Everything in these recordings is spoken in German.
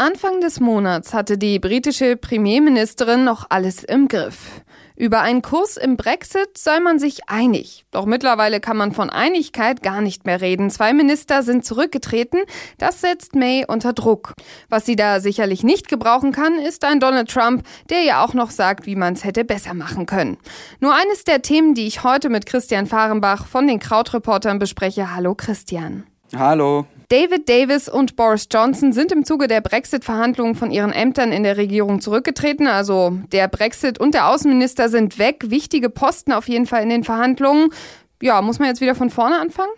Anfang des Monats hatte die britische Premierministerin noch alles im Griff. Über einen Kurs im Brexit sei man sich einig. Doch mittlerweile kann man von Einigkeit gar nicht mehr reden. Zwei Minister sind zurückgetreten. Das setzt May unter Druck. Was sie da sicherlich nicht gebrauchen kann, ist ein Donald Trump, der ja auch noch sagt, wie man es hätte besser machen können. Nur eines der Themen, die ich heute mit Christian Fahrenbach von den Krautreportern bespreche. Hallo Christian. Hallo. David Davis und Boris Johnson sind im Zuge der Brexit-Verhandlungen von ihren Ämtern in der Regierung zurückgetreten. Also der Brexit und der Außenminister sind weg. Wichtige Posten auf jeden Fall in den Verhandlungen. Ja, muss man jetzt wieder von vorne anfangen?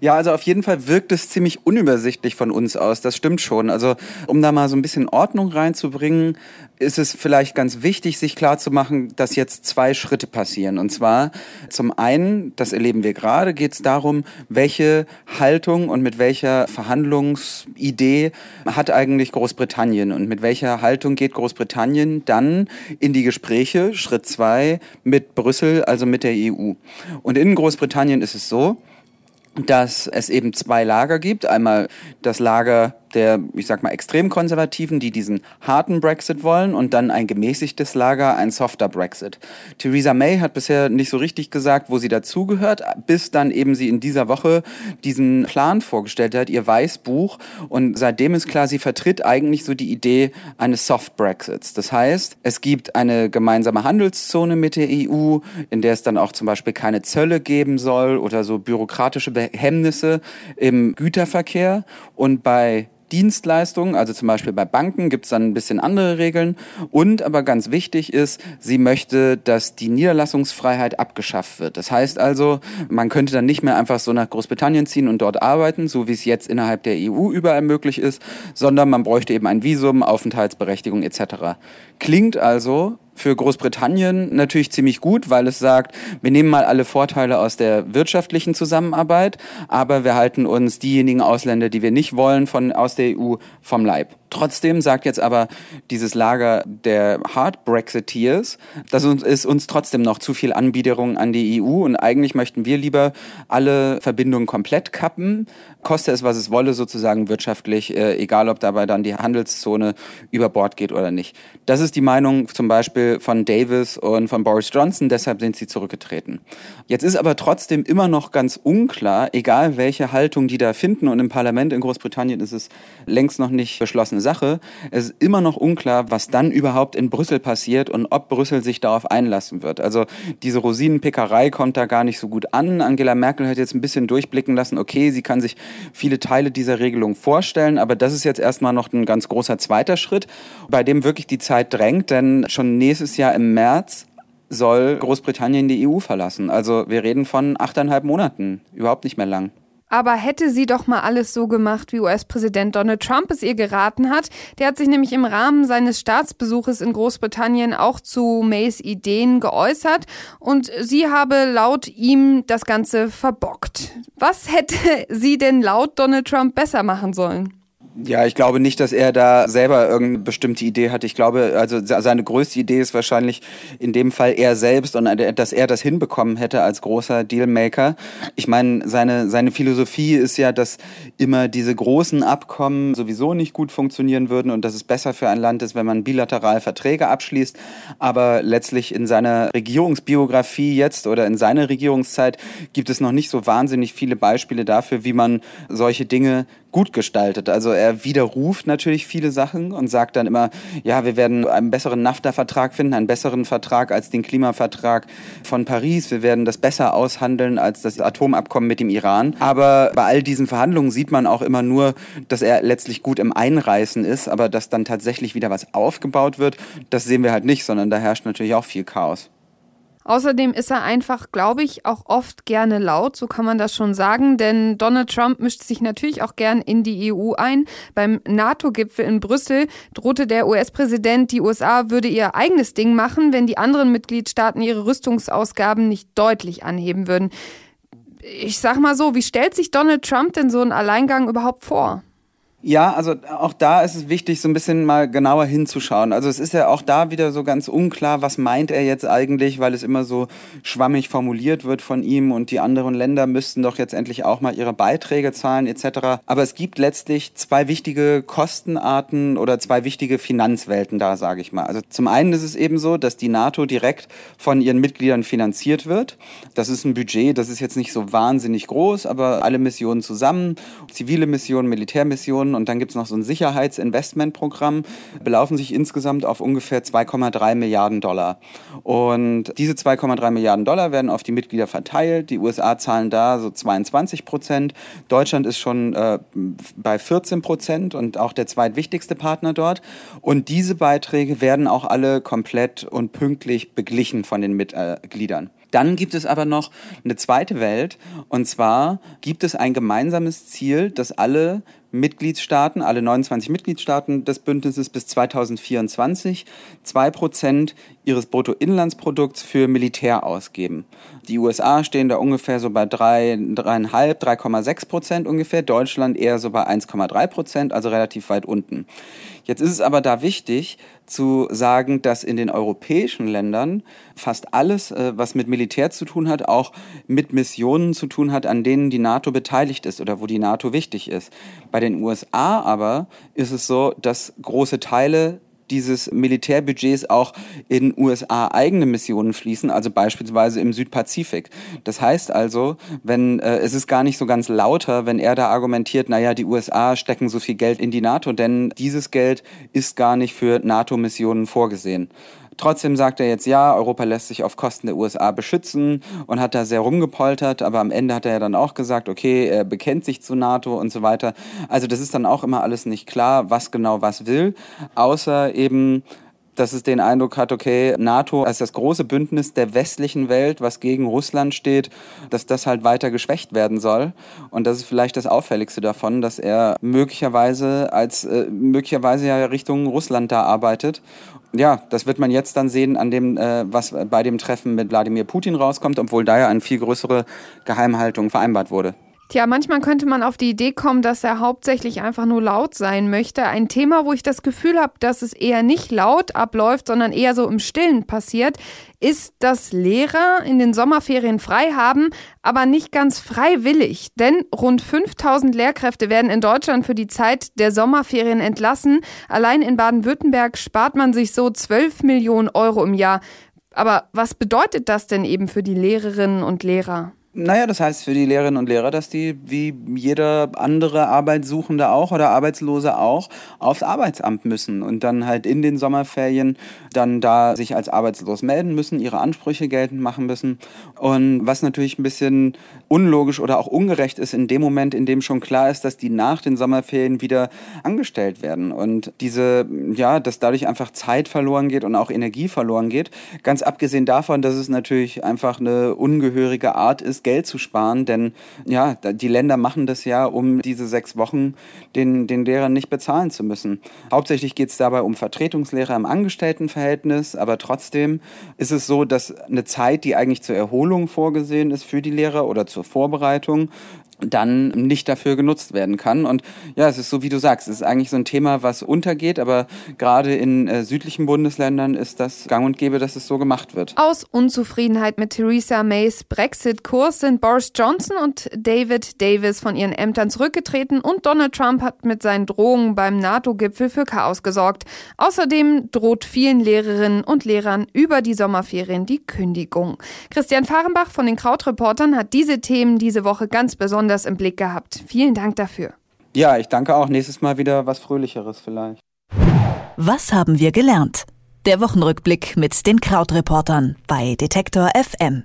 Ja, also auf jeden Fall wirkt es ziemlich unübersichtlich von uns aus. Das stimmt schon. Also um da mal so ein bisschen Ordnung reinzubringen, ist es vielleicht ganz wichtig, sich klarzumachen, dass jetzt zwei Schritte passieren. Und zwar zum einen, das erleben wir gerade, geht es darum, welche Haltung und mit welcher Verhandlungsidee hat eigentlich Großbritannien und mit welcher Haltung geht Großbritannien dann in die Gespräche, Schritt zwei, mit Brüssel, also mit der EU. Und in Großbritannien ist es so, dass es eben zwei Lager gibt. Einmal das Lager der, ich sag mal, extrem Konservativen, die diesen harten Brexit wollen und dann ein gemäßigtes Lager, ein softer Brexit. Theresa May hat bisher nicht so richtig gesagt, wo sie dazugehört, bis dann eben sie in dieser Woche diesen Plan vorgestellt hat, ihr Weißbuch. Und seitdem ist klar, sie vertritt eigentlich so die Idee eines Soft Brexits. Das heißt, es gibt eine gemeinsame Handelszone mit der EU, in der es dann auch zum Beispiel keine Zölle geben soll oder so bürokratische Hemmnisse im Güterverkehr. Und bei Dienstleistungen, also zum Beispiel bei Banken gibt es dann ein bisschen andere Regeln. Und aber ganz wichtig ist, sie möchte, dass die Niederlassungsfreiheit abgeschafft wird. Das heißt also, man könnte dann nicht mehr einfach so nach Großbritannien ziehen und dort arbeiten, so wie es jetzt innerhalb der EU überall möglich ist, sondern man bräuchte eben ein Visum, Aufenthaltsberechtigung etc. Klingt also für Großbritannien natürlich ziemlich gut, weil es sagt, wir nehmen mal alle Vorteile aus der wirtschaftlichen Zusammenarbeit, aber wir halten uns diejenigen Ausländer, die wir nicht wollen, von, aus der EU vom Leib. Trotzdem sagt jetzt aber dieses Lager der Hard Brexiteers, uns ist uns trotzdem noch zu viel Anbiederung an die EU und eigentlich möchten wir lieber alle Verbindungen komplett kappen, koste es was es wolle sozusagen wirtschaftlich, äh, egal ob dabei dann die Handelszone über Bord geht oder nicht. Das ist die Meinung zum Beispiel von Davis und von Boris Johnson, deshalb sind sie zurückgetreten. Jetzt ist aber trotzdem immer noch ganz unklar, egal welche Haltung die da finden und im Parlament in Großbritannien ist es längst noch nicht beschlossen Sache. Es ist immer noch unklar, was dann überhaupt in Brüssel passiert und ob Brüssel sich darauf einlassen wird. Also diese Rosinenpickerei kommt da gar nicht so gut an. Angela Merkel hat jetzt ein bisschen durchblicken lassen, okay, sie kann sich viele Teile dieser Regelung vorstellen, aber das ist jetzt erstmal noch ein ganz großer zweiter Schritt, bei dem wirklich die Zeit drängt, denn schon nächstes Jahr im März soll Großbritannien die EU verlassen. Also wir reden von achteinhalb Monaten, überhaupt nicht mehr lang. Aber hätte sie doch mal alles so gemacht, wie US-Präsident Donald Trump es ihr geraten hat. Der hat sich nämlich im Rahmen seines Staatsbesuches in Großbritannien auch zu Mays Ideen geäußert und sie habe laut ihm das Ganze verbockt. Was hätte sie denn laut Donald Trump besser machen sollen? Ja, ich glaube nicht, dass er da selber irgendeine bestimmte Idee hat. Ich glaube, also seine größte Idee ist wahrscheinlich in dem Fall er selbst und dass er das hinbekommen hätte als großer Dealmaker. Ich meine, seine, seine Philosophie ist ja, dass immer diese großen Abkommen sowieso nicht gut funktionieren würden und dass es besser für ein Land ist, wenn man bilateral Verträge abschließt. Aber letztlich in seiner Regierungsbiografie jetzt oder in seiner Regierungszeit gibt es noch nicht so wahnsinnig viele Beispiele dafür, wie man solche Dinge gut gestaltet. Also er widerruft natürlich viele Sachen und sagt dann immer, ja, wir werden einen besseren NAFTA-Vertrag finden, einen besseren Vertrag als den Klimavertrag von Paris. Wir werden das besser aushandeln als das Atomabkommen mit dem Iran. Aber bei all diesen Verhandlungen sieht man auch immer nur, dass er letztlich gut im Einreißen ist, aber dass dann tatsächlich wieder was aufgebaut wird, das sehen wir halt nicht, sondern da herrscht natürlich auch viel Chaos. Außerdem ist er einfach, glaube ich, auch oft gerne laut, so kann man das schon sagen, denn Donald Trump mischt sich natürlich auch gern in die EU ein. Beim NATO-Gipfel in Brüssel drohte der US-Präsident, die USA würde ihr eigenes Ding machen, wenn die anderen Mitgliedstaaten ihre Rüstungsausgaben nicht deutlich anheben würden. Ich sag mal so, wie stellt sich Donald Trump denn so einen Alleingang überhaupt vor? Ja, also auch da ist es wichtig, so ein bisschen mal genauer hinzuschauen. Also es ist ja auch da wieder so ganz unklar, was meint er jetzt eigentlich, weil es immer so schwammig formuliert wird von ihm und die anderen Länder müssten doch jetzt endlich auch mal ihre Beiträge zahlen etc. Aber es gibt letztlich zwei wichtige Kostenarten oder zwei wichtige Finanzwelten da, sage ich mal. Also zum einen ist es eben so, dass die NATO direkt von ihren Mitgliedern finanziert wird. Das ist ein Budget, das ist jetzt nicht so wahnsinnig groß, aber alle Missionen zusammen, zivile Missionen, Militärmissionen, und dann gibt es noch so ein Sicherheitsinvestmentprogramm, belaufen sich insgesamt auf ungefähr 2,3 Milliarden Dollar. Und diese 2,3 Milliarden Dollar werden auf die Mitglieder verteilt. Die USA zahlen da so 22 Prozent. Deutschland ist schon äh, bei 14 Prozent und auch der zweitwichtigste Partner dort. Und diese Beiträge werden auch alle komplett und pünktlich beglichen von den Mitgliedern. Dann gibt es aber noch eine zweite Welt und zwar gibt es ein gemeinsames Ziel, dass alle Mitgliedstaaten, alle 29 Mitgliedstaaten des Bündnisses bis 2024 zwei Prozent ihres Bruttoinlandsprodukts für Militär ausgeben. Die USA stehen da ungefähr so bei 3, 3,5, 3,6 Prozent ungefähr, Deutschland eher so bei 1,3 Prozent, also relativ weit unten. Jetzt ist es aber da wichtig zu sagen, dass in den europäischen Ländern fast alles, äh, was mit Militär zu tun hat, auch mit Missionen zu tun hat, an denen die NATO beteiligt ist oder wo die NATO wichtig ist. Bei den USA aber ist es so, dass große Teile dieses Militärbudgets auch in USA eigene Missionen fließen, also beispielsweise im Südpazifik. Das heißt also, wenn äh, es ist gar nicht so ganz lauter, wenn er da argumentiert, naja, die USA stecken so viel Geld in die NATO, denn dieses Geld ist gar nicht für NATO-Missionen vorgesehen. Trotzdem sagt er jetzt, ja, Europa lässt sich auf Kosten der USA beschützen und hat da sehr rumgepoltert, aber am Ende hat er ja dann auch gesagt, okay, er bekennt sich zu NATO und so weiter. Also das ist dann auch immer alles nicht klar, was genau was will, außer eben dass es den Eindruck hat, okay, NATO als das große Bündnis der westlichen Welt, was gegen Russland steht, dass das halt weiter geschwächt werden soll. Und das ist vielleicht das Auffälligste davon, dass er möglicherweise als äh, möglicherweise ja Richtung Russland da arbeitet ja, das wird man jetzt dann sehen an dem, äh, was bei dem Treffen mit Wladimir Putin rauskommt, obwohl da ja eine viel größere Geheimhaltung vereinbart wurde. Tja, manchmal könnte man auf die Idee kommen, dass er hauptsächlich einfach nur laut sein möchte. Ein Thema, wo ich das Gefühl habe, dass es eher nicht laut abläuft, sondern eher so im Stillen passiert, ist, dass Lehrer in den Sommerferien frei haben, aber nicht ganz freiwillig. Denn rund 5000 Lehrkräfte werden in Deutschland für die Zeit der Sommerferien entlassen. Allein in Baden-Württemberg spart man sich so 12 Millionen Euro im Jahr. Aber was bedeutet das denn eben für die Lehrerinnen und Lehrer? Naja, das heißt für die Lehrerinnen und Lehrer, dass die wie jeder andere Arbeitssuchende auch oder Arbeitslose auch aufs Arbeitsamt müssen und dann halt in den Sommerferien dann da sich als arbeitslos melden müssen, ihre Ansprüche geltend machen müssen. Und was natürlich ein bisschen unlogisch oder auch ungerecht ist in dem Moment, in dem schon klar ist, dass die nach den Sommerferien wieder angestellt werden. Und diese, ja, dass dadurch einfach Zeit verloren geht und auch Energie verloren geht. Ganz abgesehen davon, dass es natürlich einfach eine ungehörige Art ist, Geld zu sparen, denn ja, die Länder machen das ja, um diese sechs Wochen den, den Lehrern nicht bezahlen zu müssen. Hauptsächlich geht es dabei um Vertretungslehrer im Angestelltenverhältnis, aber trotzdem ist es so, dass eine Zeit, die eigentlich zur Erholung vorgesehen ist für die Lehrer oder zur Vorbereitung, dann nicht dafür genutzt werden kann. Und ja, es ist so, wie du sagst, es ist eigentlich so ein Thema, was untergeht, aber gerade in äh, südlichen Bundesländern ist das gang und gäbe, dass es so gemacht wird. Aus Unzufriedenheit mit Theresa Mays Brexit-Kurs sind Boris Johnson und David Davis von ihren Ämtern zurückgetreten und Donald Trump hat mit seinen Drohungen beim NATO-Gipfel für Chaos gesorgt. Außerdem droht vielen Lehrerinnen und Lehrern über die Sommerferien die Kündigung. Christian Fahrenbach von den Krautreportern hat diese Themen diese Woche ganz besonders besonders im Blick gehabt. Vielen Dank dafür. Ja, ich danke auch. Nächstes Mal wieder was Fröhlicheres vielleicht. Was haben wir gelernt? Der Wochenrückblick mit den Krautreportern bei Detektor FM.